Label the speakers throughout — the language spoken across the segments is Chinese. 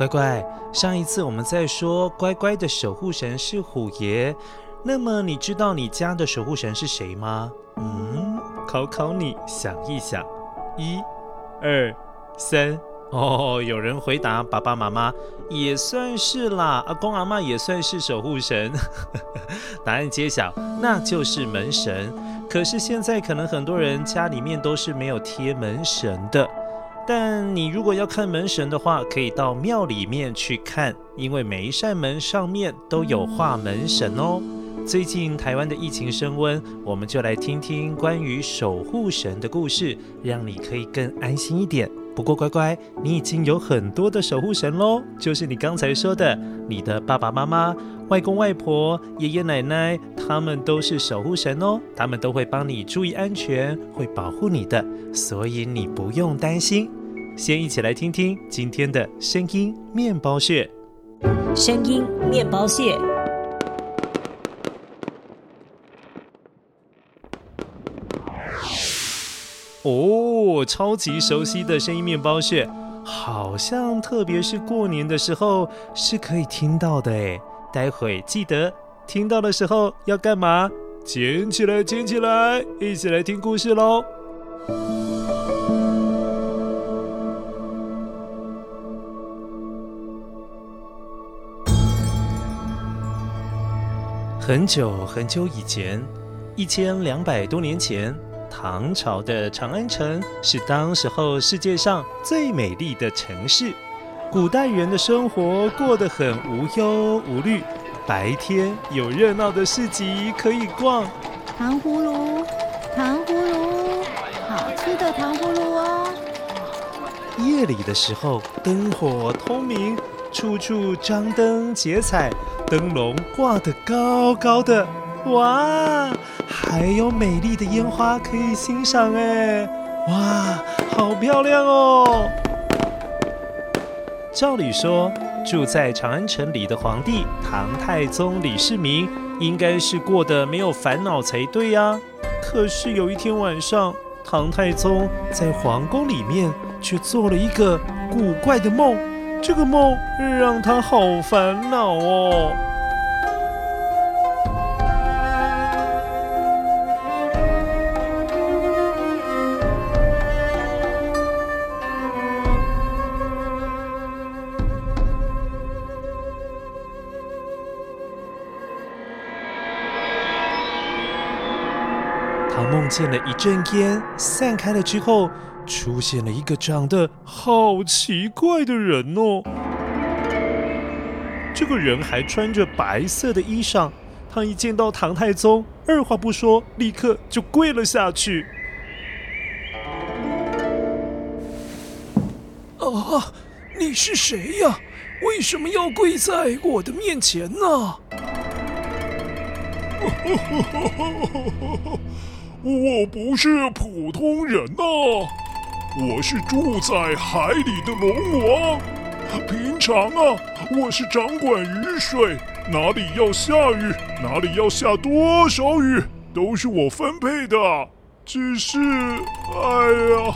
Speaker 1: 乖乖，上一次我们在说乖乖的守护神是虎爷，那么你知道你家的守护神是谁吗？嗯，考考你，想一想，一、二、三。哦，有人回答爸爸妈妈也算是啦，阿公阿嬷也算是守护神。答案揭晓，那就是门神。可是现在可能很多人家里面都是没有贴门神的，但你如果要看门神的话，可以到庙里面去看，因为每一扇门上面都有画门神哦。最近台湾的疫情升温，我们就来听听关于守护神的故事，让你可以更安心一点。不过乖乖，你已经有很多的守护神喽，就是你刚才说的，你的爸爸妈妈。外公外婆、爷爷奶奶，他们都是守护神哦，他们都会帮你注意安全，会保护你的，所以你不用担心。先一起来听听今天的声音面包屑。
Speaker 2: 声音面包屑。
Speaker 1: 哦，超级熟悉的声音面包屑，好像特别是过年的时候是可以听到的诶。待会记得听到的时候要干嘛？捡起来，捡起来，一起来听故事喽！很久很久以前，一千两百多年前，唐朝的长安城是当时候世界上最美丽的城市。古代人的生活过得很无忧无虑，白天有热闹的市集可以逛，
Speaker 3: 糖葫芦，糖葫芦，好吃的糖葫芦哦。
Speaker 1: 夜里的时候，灯火通明，处处张灯结彩，灯笼挂得高高的，哇，还有美丽的烟花可以欣赏哎，哇，好漂亮哦。照理说，住在长安城里的皇帝唐太宗李世民，应该是过得没有烦恼才对呀。可是有一天晚上，唐太宗在皇宫里面却做了一个古怪的梦，这个梦让他好烦恼哦。他梦见了一阵烟散开了之后，出现了一个长得好奇怪的人哦。这个人还穿着白色的衣裳，他一见到唐太宗，二话不说，立刻就跪了下去。
Speaker 4: 啊，你是谁呀？为什么要跪在我的面前呢？
Speaker 5: 我不是普通人呐、啊，我是住在海里的龙王，平常啊，我是掌管雨水，哪里要下雨，哪里要下多少雨，都是我分配的。只是，哎呀，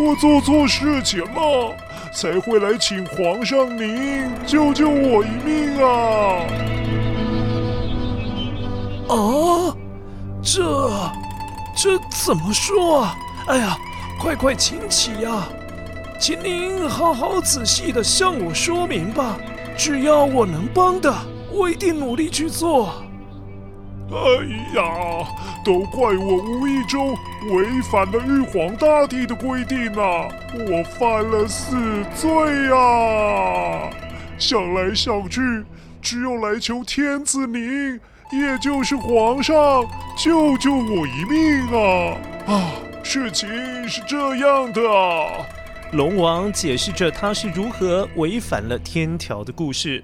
Speaker 5: 我做错事情了，才会来请皇上您救救我一命啊！
Speaker 4: 啊，这这怎么说啊？哎呀，快快请起呀！请您好好仔细地向我说明吧，只要我能帮的，我一定努力去做。
Speaker 5: 哎呀，都怪我无意中违反了玉皇大帝的规定啊！我犯了死罪啊！想来想去，只有来求天子您，也就是皇上，救救我一命啊！啊，事情是这样的。
Speaker 1: 龙王解释着他是如何违反了天条的故事。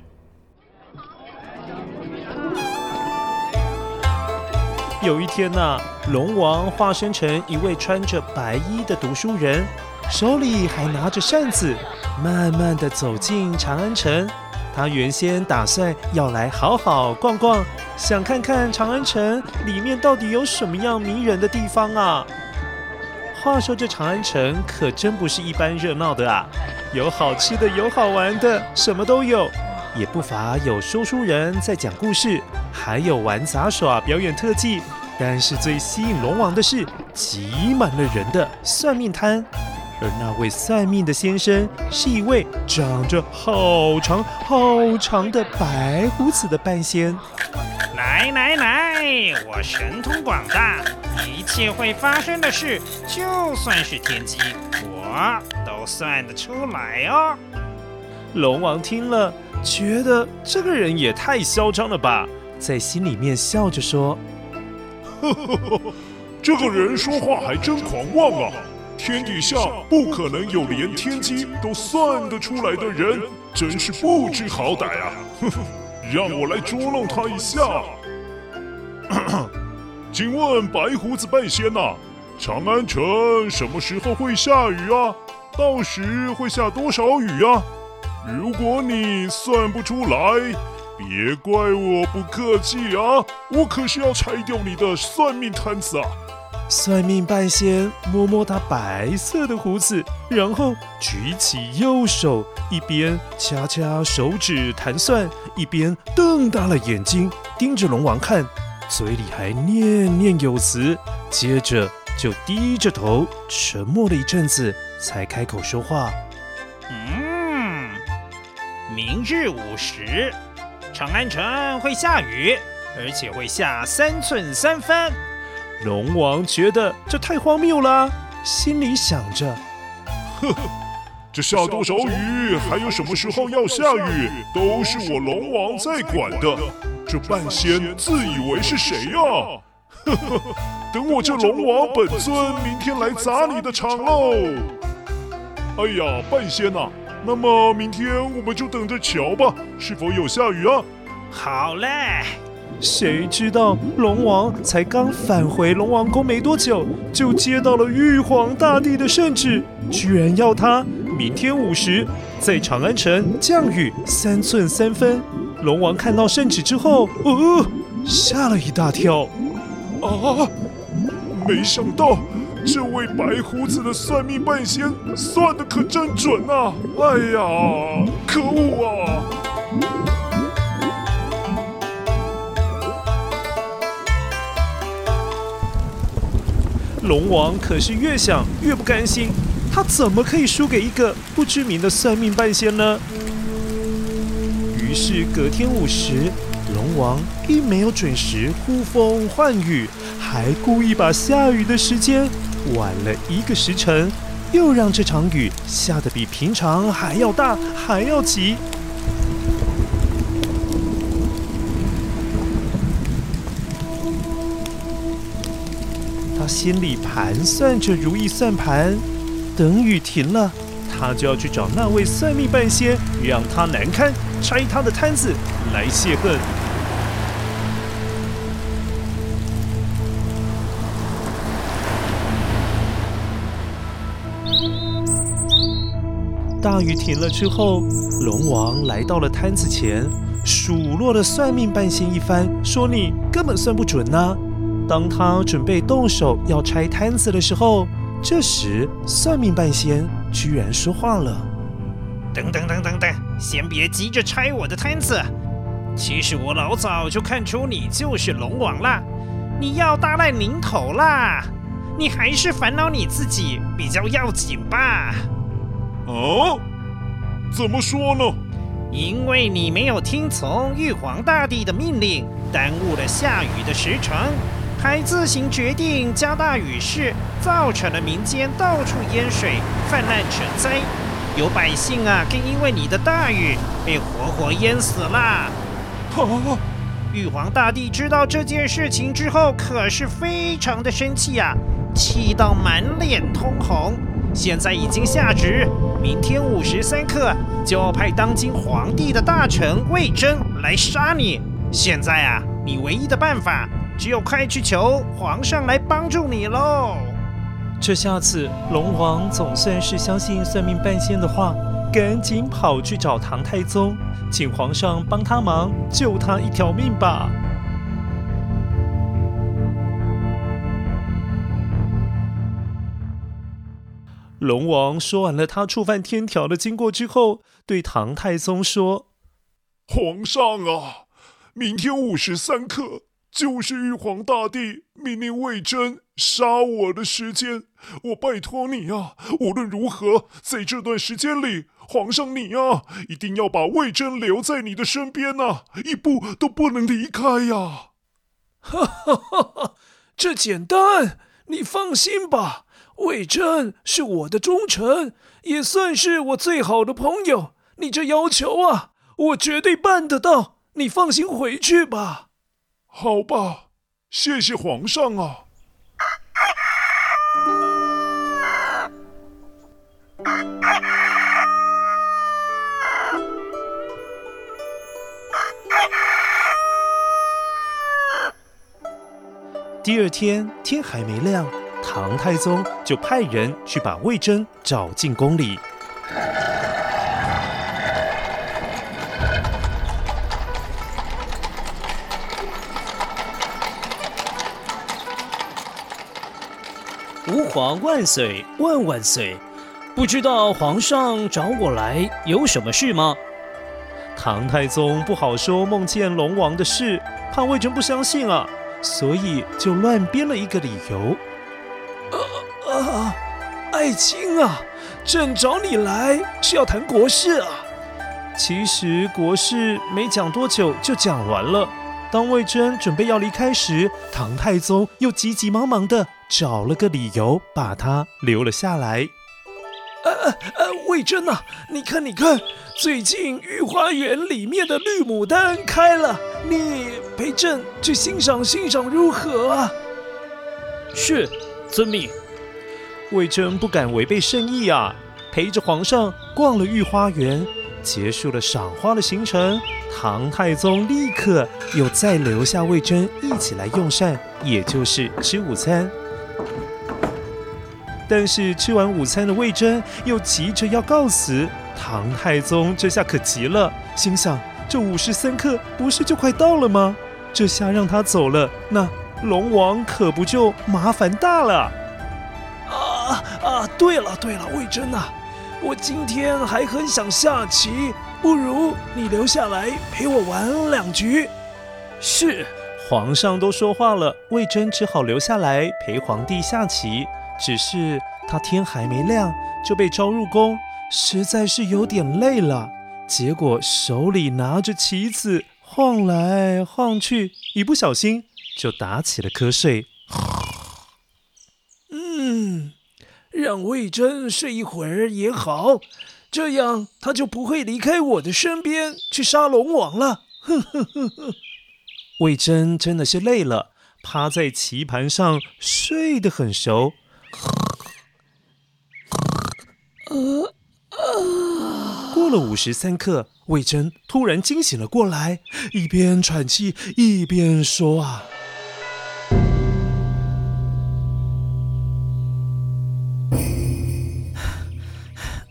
Speaker 1: 有一天呐、龙王化身成一位穿着白衣的读书人，手里还拿着扇子，慢慢地走进长安城。他原先打算要来好好逛逛，想看看长安城里面到底有什么样迷人的地方啊。话说这长安城可真不是一般热闹的啊，有好吃的，有好玩的，什么都有，也不乏有说书人在讲故事，还有玩杂耍、表演特技。但是最吸引龙王的是挤满了人的算命摊，而那位算命的先生是一位长着好长好长的白胡子的半仙。
Speaker 6: 来来来，我神通广大，一切会发生的事，就算是天机，我都算得出来哦。
Speaker 1: 龙王听了，觉得这个人也太嚣张了吧，在心里面笑着说：“
Speaker 5: 呵呵呵，这个人说话还真狂妄啊！天底下不可能有连天机都算得出来的人，真是不知好歹啊！”呵呵。让我来捉弄他一下。请问白胡子半仙呐，长安城什么时候会下雨啊？到时会下多少雨啊？如果你算不出来，别怪我不客气啊！我可是要拆掉你的算命摊子啊！
Speaker 1: 算命半仙摸摸他白色的胡子，然后举起右手，一边掐掐手指弹算，一边瞪大了眼睛盯着龙王看，嘴里还念念有词。接着就低着头沉默了一阵子，才开口说话：“
Speaker 6: 嗯，明日午时，长安城会下雨，而且会下三寸三分。”
Speaker 1: 龙王觉得这太荒谬了，心里想着：“
Speaker 5: 呵呵，这下多少雨，还有什么时候要下雨，都是我龙王在管的。这半仙自以为是谁呀？呵呵，等我这龙王本尊明天来砸你的场喽！哎呀，半仙呐，那么明天我们就等着瞧吧，是否有下雨啊？
Speaker 6: 好嘞。”
Speaker 1: 谁知道龙王才刚返回龙王宫没多久，就接到了玉皇大帝的圣旨，居然要他明天午时在长安城降雨三寸三分。龙王看到圣旨之后，呃，吓了一大跳。
Speaker 5: 啊！没想到这位白胡子的算命半仙算的可真准啊！哎呀，可恶啊！
Speaker 1: 龙王可是越想越不甘心，他怎么可以输给一个不知名的算命半仙呢？于是隔天午时，龙王并没有准时呼风唤雨，还故意把下雨的时间晚了一个时辰，又让这场雨下得比平常还要大，还要急。他心里盘算着如意算盘，等雨停了，他就要去找那位算命半仙，让他难堪，拆他的摊子来泄恨。大雨停了之后，龙王来到了摊子前，数落了算命半仙一番，说你根本算不准呐。当他准备动手要拆摊子的时候，这时算命半仙居然说话了：“
Speaker 6: 等等等等等，先别急着拆我的摊子。其实我老早就看出你就是龙王啦，你要大难临头啦，你还是烦恼你自己比较要紧吧。”
Speaker 5: 哦？怎么说呢？
Speaker 6: 因为你没有听从玉皇大帝的命令，耽误了下雨的时程，还自行决定加大雨势，造成了民间到处淹水、泛滥成灾。有百姓啊，更因为你的大雨被活活淹死了。啊！玉皇大帝知道这件事情之后，可是非常的生气啊，气到满脸通红。现在已经下旨，明天午时三刻就要派当今皇帝的大臣魏征来杀你。现在啊，你唯一的办法只有快去求皇上来帮助你喽。
Speaker 1: 这下子龙王总算是相信算命半仙的话，赶紧跑去找唐太宗，请皇上帮他忙，救他一条命吧。龙王说完了他触犯天条的经过之后，对唐太宗说：“
Speaker 5: 皇上啊，明天午时三刻就是玉皇大帝命令魏征杀我的时间。我拜托你啊，无论如何，在这段时间里，皇上你啊，一定要把魏征留在你的身边啊，一步都不能离开呀！”
Speaker 4: 哈哈哈哈，这简单，你放心吧。魏征是我的忠臣，也算是我最好的朋友。你这要求啊，我绝对办得到。你放心回去吧。
Speaker 5: 好吧，谢谢皇上啊。
Speaker 1: 第二天天还没亮。唐太宗就派人去把魏征找进宫里。
Speaker 2: 吾皇万岁万万岁！不知道皇上找我来有什么事吗？
Speaker 1: 唐太宗不好说梦见龙王的事，怕魏征不相信啊，所以就乱编了一个理由。
Speaker 4: 啊啊，爱卿啊，朕找你来是要谈国事啊。
Speaker 1: 其实国事没讲多久就讲完了。当魏征准备要离开时，唐太宗又急急忙忙地找了个理由把他留了下来。
Speaker 4: 呃呃呃，魏征啊，你看你看，最近御花园里面的绿牡丹开了，你陪朕去欣赏欣赏如何啊？
Speaker 2: 是，遵命。
Speaker 1: 魏征不敢违背圣意啊，陪着皇上逛了御花园，结束了赏花的行程。唐太宗立刻又再留下魏征一起来用膳，也就是吃午餐。但是吃完午餐的魏征又急着要告辞，唐太宗这下可急了，心想：这午时三刻不是就快到了吗？这下让他走了，那龙王可不就麻烦大了？
Speaker 4: 啊啊！对了对了，魏征啊，我今天还很想下棋，不如你留下来陪我玩两局。
Speaker 1: 是，皇上都说话了，魏征只好留下来陪皇帝下棋。只是他天还没亮就被召入宫，实在是有点累了。结果手里拿着棋子晃来晃去，一不小心就打起了瞌睡。
Speaker 4: 嗯，让魏征睡一会儿也好，这样他就不会离开我的身边去杀龙王了。哼哼哼哼，
Speaker 1: 魏征真的是累了，趴在棋盘上睡得很熟。过了午时三刻，魏征突然惊醒了过来，一边喘气一边说：“啊。”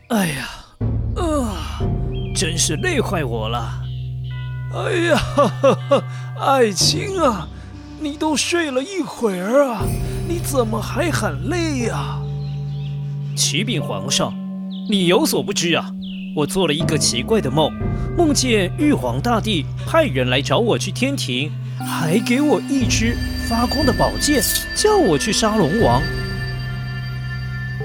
Speaker 4: 哎呀，呃
Speaker 2: 真是累坏我了。
Speaker 4: 哎呀，哈哈，爱卿啊，你都睡了一会儿啊，你怎么还喊累呀？
Speaker 2: 启禀皇上，你有所不知啊，我做了一个奇怪的梦，梦见玉皇大帝派人来找我去天庭，还给我一支发光的宝剑，叫我去杀龙王。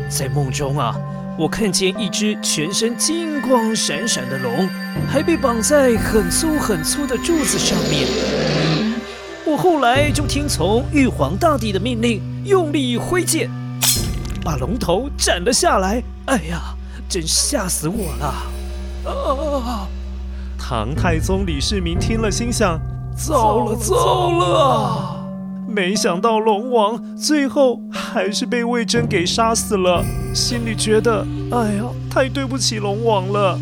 Speaker 2: 在梦中啊。我看见一只全身金光闪闪的龙，还被绑在很粗很粗的柱子上面。我后来就听从玉皇大帝的命令，用力挥剑，把龙头斩了下来。哎呀，真吓死我了！
Speaker 1: 啊！唐太宗李世民听了，心想：
Speaker 4: 糟了糟了！
Speaker 1: 没想到龙王最后还是被魏征给杀死了，心里觉得，哎呀，太对不起龙王了。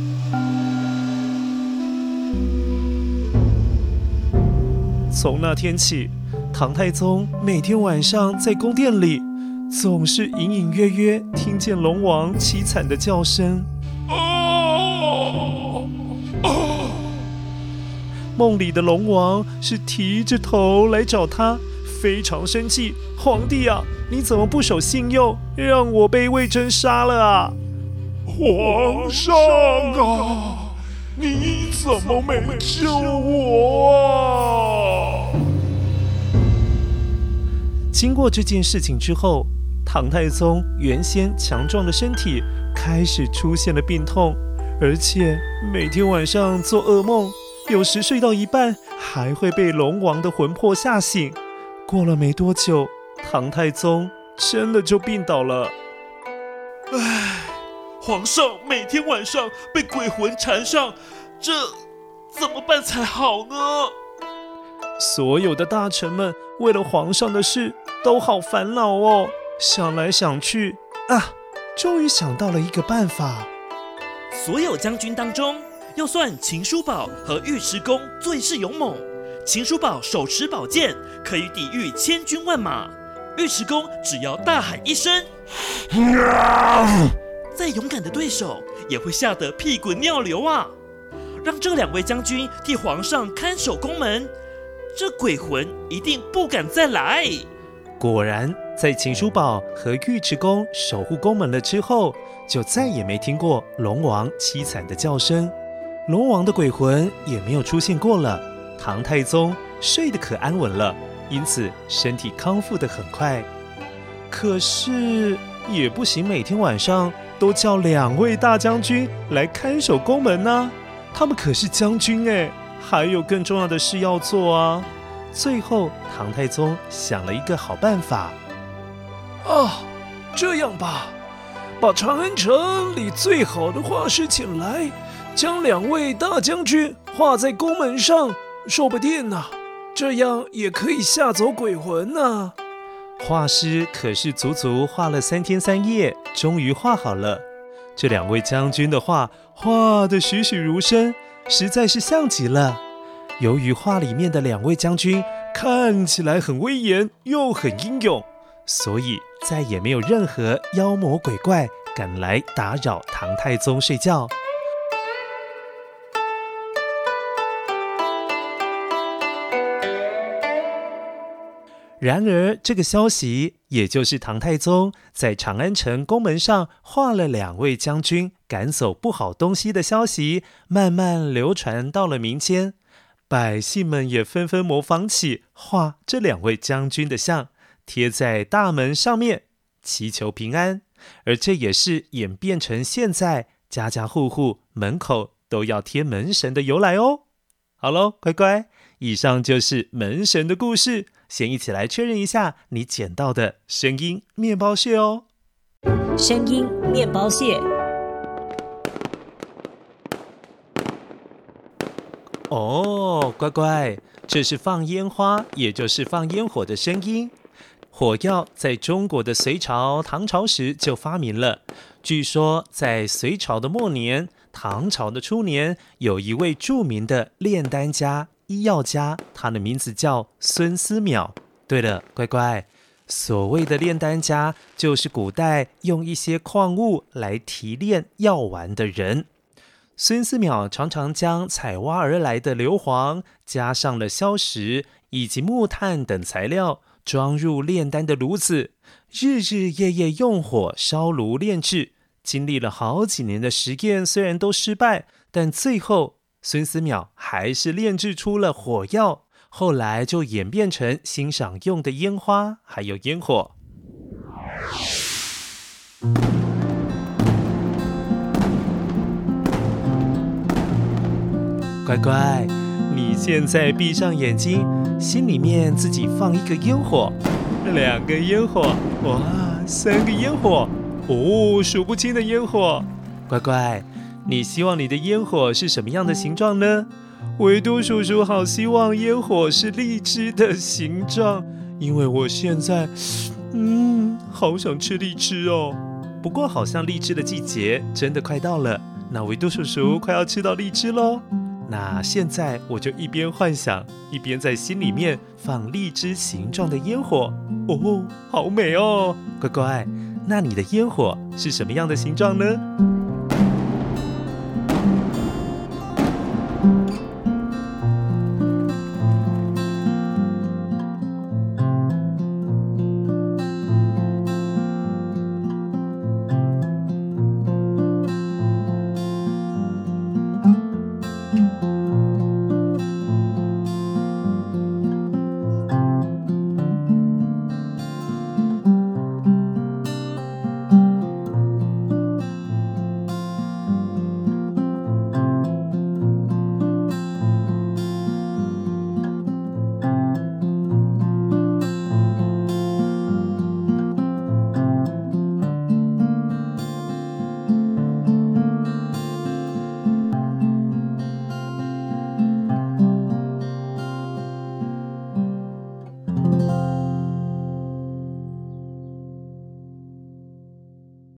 Speaker 1: 从那天起，唐太宗每天晚上在宫殿里，总是隐隐约约听见龙王凄惨的叫声。梦里的龙王是提着头来找他。非常生气，皇帝啊，你怎么不守信用，让我被魏征杀了啊？
Speaker 5: 皇上啊，你怎么没救我？
Speaker 1: 经过这件事情之后，唐太宗原先强壮的身体开始出现了病痛，而且每天晚上做噩梦，有时睡到一半还会被龙王的魂魄吓醒。过了没多久，唐太宗真的就病倒了。
Speaker 7: 唉，皇上每天晚上被鬼魂缠上，这怎么办才好呢？
Speaker 1: 所有的大臣们为了皇上的事都好烦恼哦，想来想去啊，终于想到了一个办法。
Speaker 8: 所有将军当中，要算秦叔宝和尉迟恭最是勇猛。秦叔宝手持宝剑，可以抵御千军万马；尉迟恭只要大喊一声，再勇敢的对手也会吓得屁滚尿流啊！让这两位将军替皇上看守宫门，这鬼魂一定不敢再来。
Speaker 1: 果然，在秦叔宝和尉迟恭守护宫门了之后，就再也没听过龙王凄惨的叫声，龙王的鬼魂也没有出现过了。唐太宗睡得可安稳了，因此身体康复得很快。可是也不行，每天晚上都叫两位大将军来看守宫门呢、他们可是将军哎，还有更重要的事要做啊。最后，唐太宗想了一个好办法。
Speaker 4: 啊，这样吧，把长安城里最好的画师请来，将两位大将军画在宫门上。说不定呢、啊，这样也可以吓走鬼魂呢、啊。
Speaker 1: 画师可是足足画了三天三夜，终于画好了。这两位将军的画画得栩栩如生，实在是像极了。由于画里面的两位将军看起来很威严又很英勇，所以再也没有任何妖魔鬼怪敢来打扰唐太宗睡觉。然而，这个消息，也就是唐太宗在长安城宫门上画了两位将军赶走不好东西的消息，慢慢流传到了民间。百姓们也纷纷模仿起画这两位将军的像，贴在大门上面，祈求平安。而这也是演变成现在家家户户门口都要贴门神的由来哦。好喽，乖乖，以上就是门神的故事。先一起来确认一下你捡到的声音面包屑哦。
Speaker 9: 声音面包屑。
Speaker 1: 哦，乖乖，这是放烟花，也就是放烟火的声音。火药在中国的隋朝、唐朝时就发明了。据说在隋朝的末年、唐朝的初年，有一位著名的炼丹家。医药家，他的名字叫孙思邈。对了，乖乖，所谓的炼丹家，就是古代用一些矿物来提炼药丸的人。孙思邈常常将采挖而来的硫磺，加上了硝石以及木炭等材料，装入炼丹的炉子，日日夜夜用火烧炉炼制。经历了好几年的实验，虽然都失败，但最后孙思邈还是炼制出了火药。后来就演变成欣赏用的烟花，还有烟火。乖乖，你现在闭上眼睛，心里面自己放一个烟火，两个烟火，哇，三个烟火，哦，数不清的烟火。乖乖，你希望你的烟火是什么样的形状呢？维多叔叔好希望烟火是荔枝的形状，因为我现在，嗯，好想吃荔枝哦。不过好像荔枝的季节真的快到了，那维多叔叔快要吃到荔枝喽。那现在我就一边幻想，一边在心里面放荔枝形状的烟火。哦，好美哦，乖乖，那你的烟火是什么样的形状呢？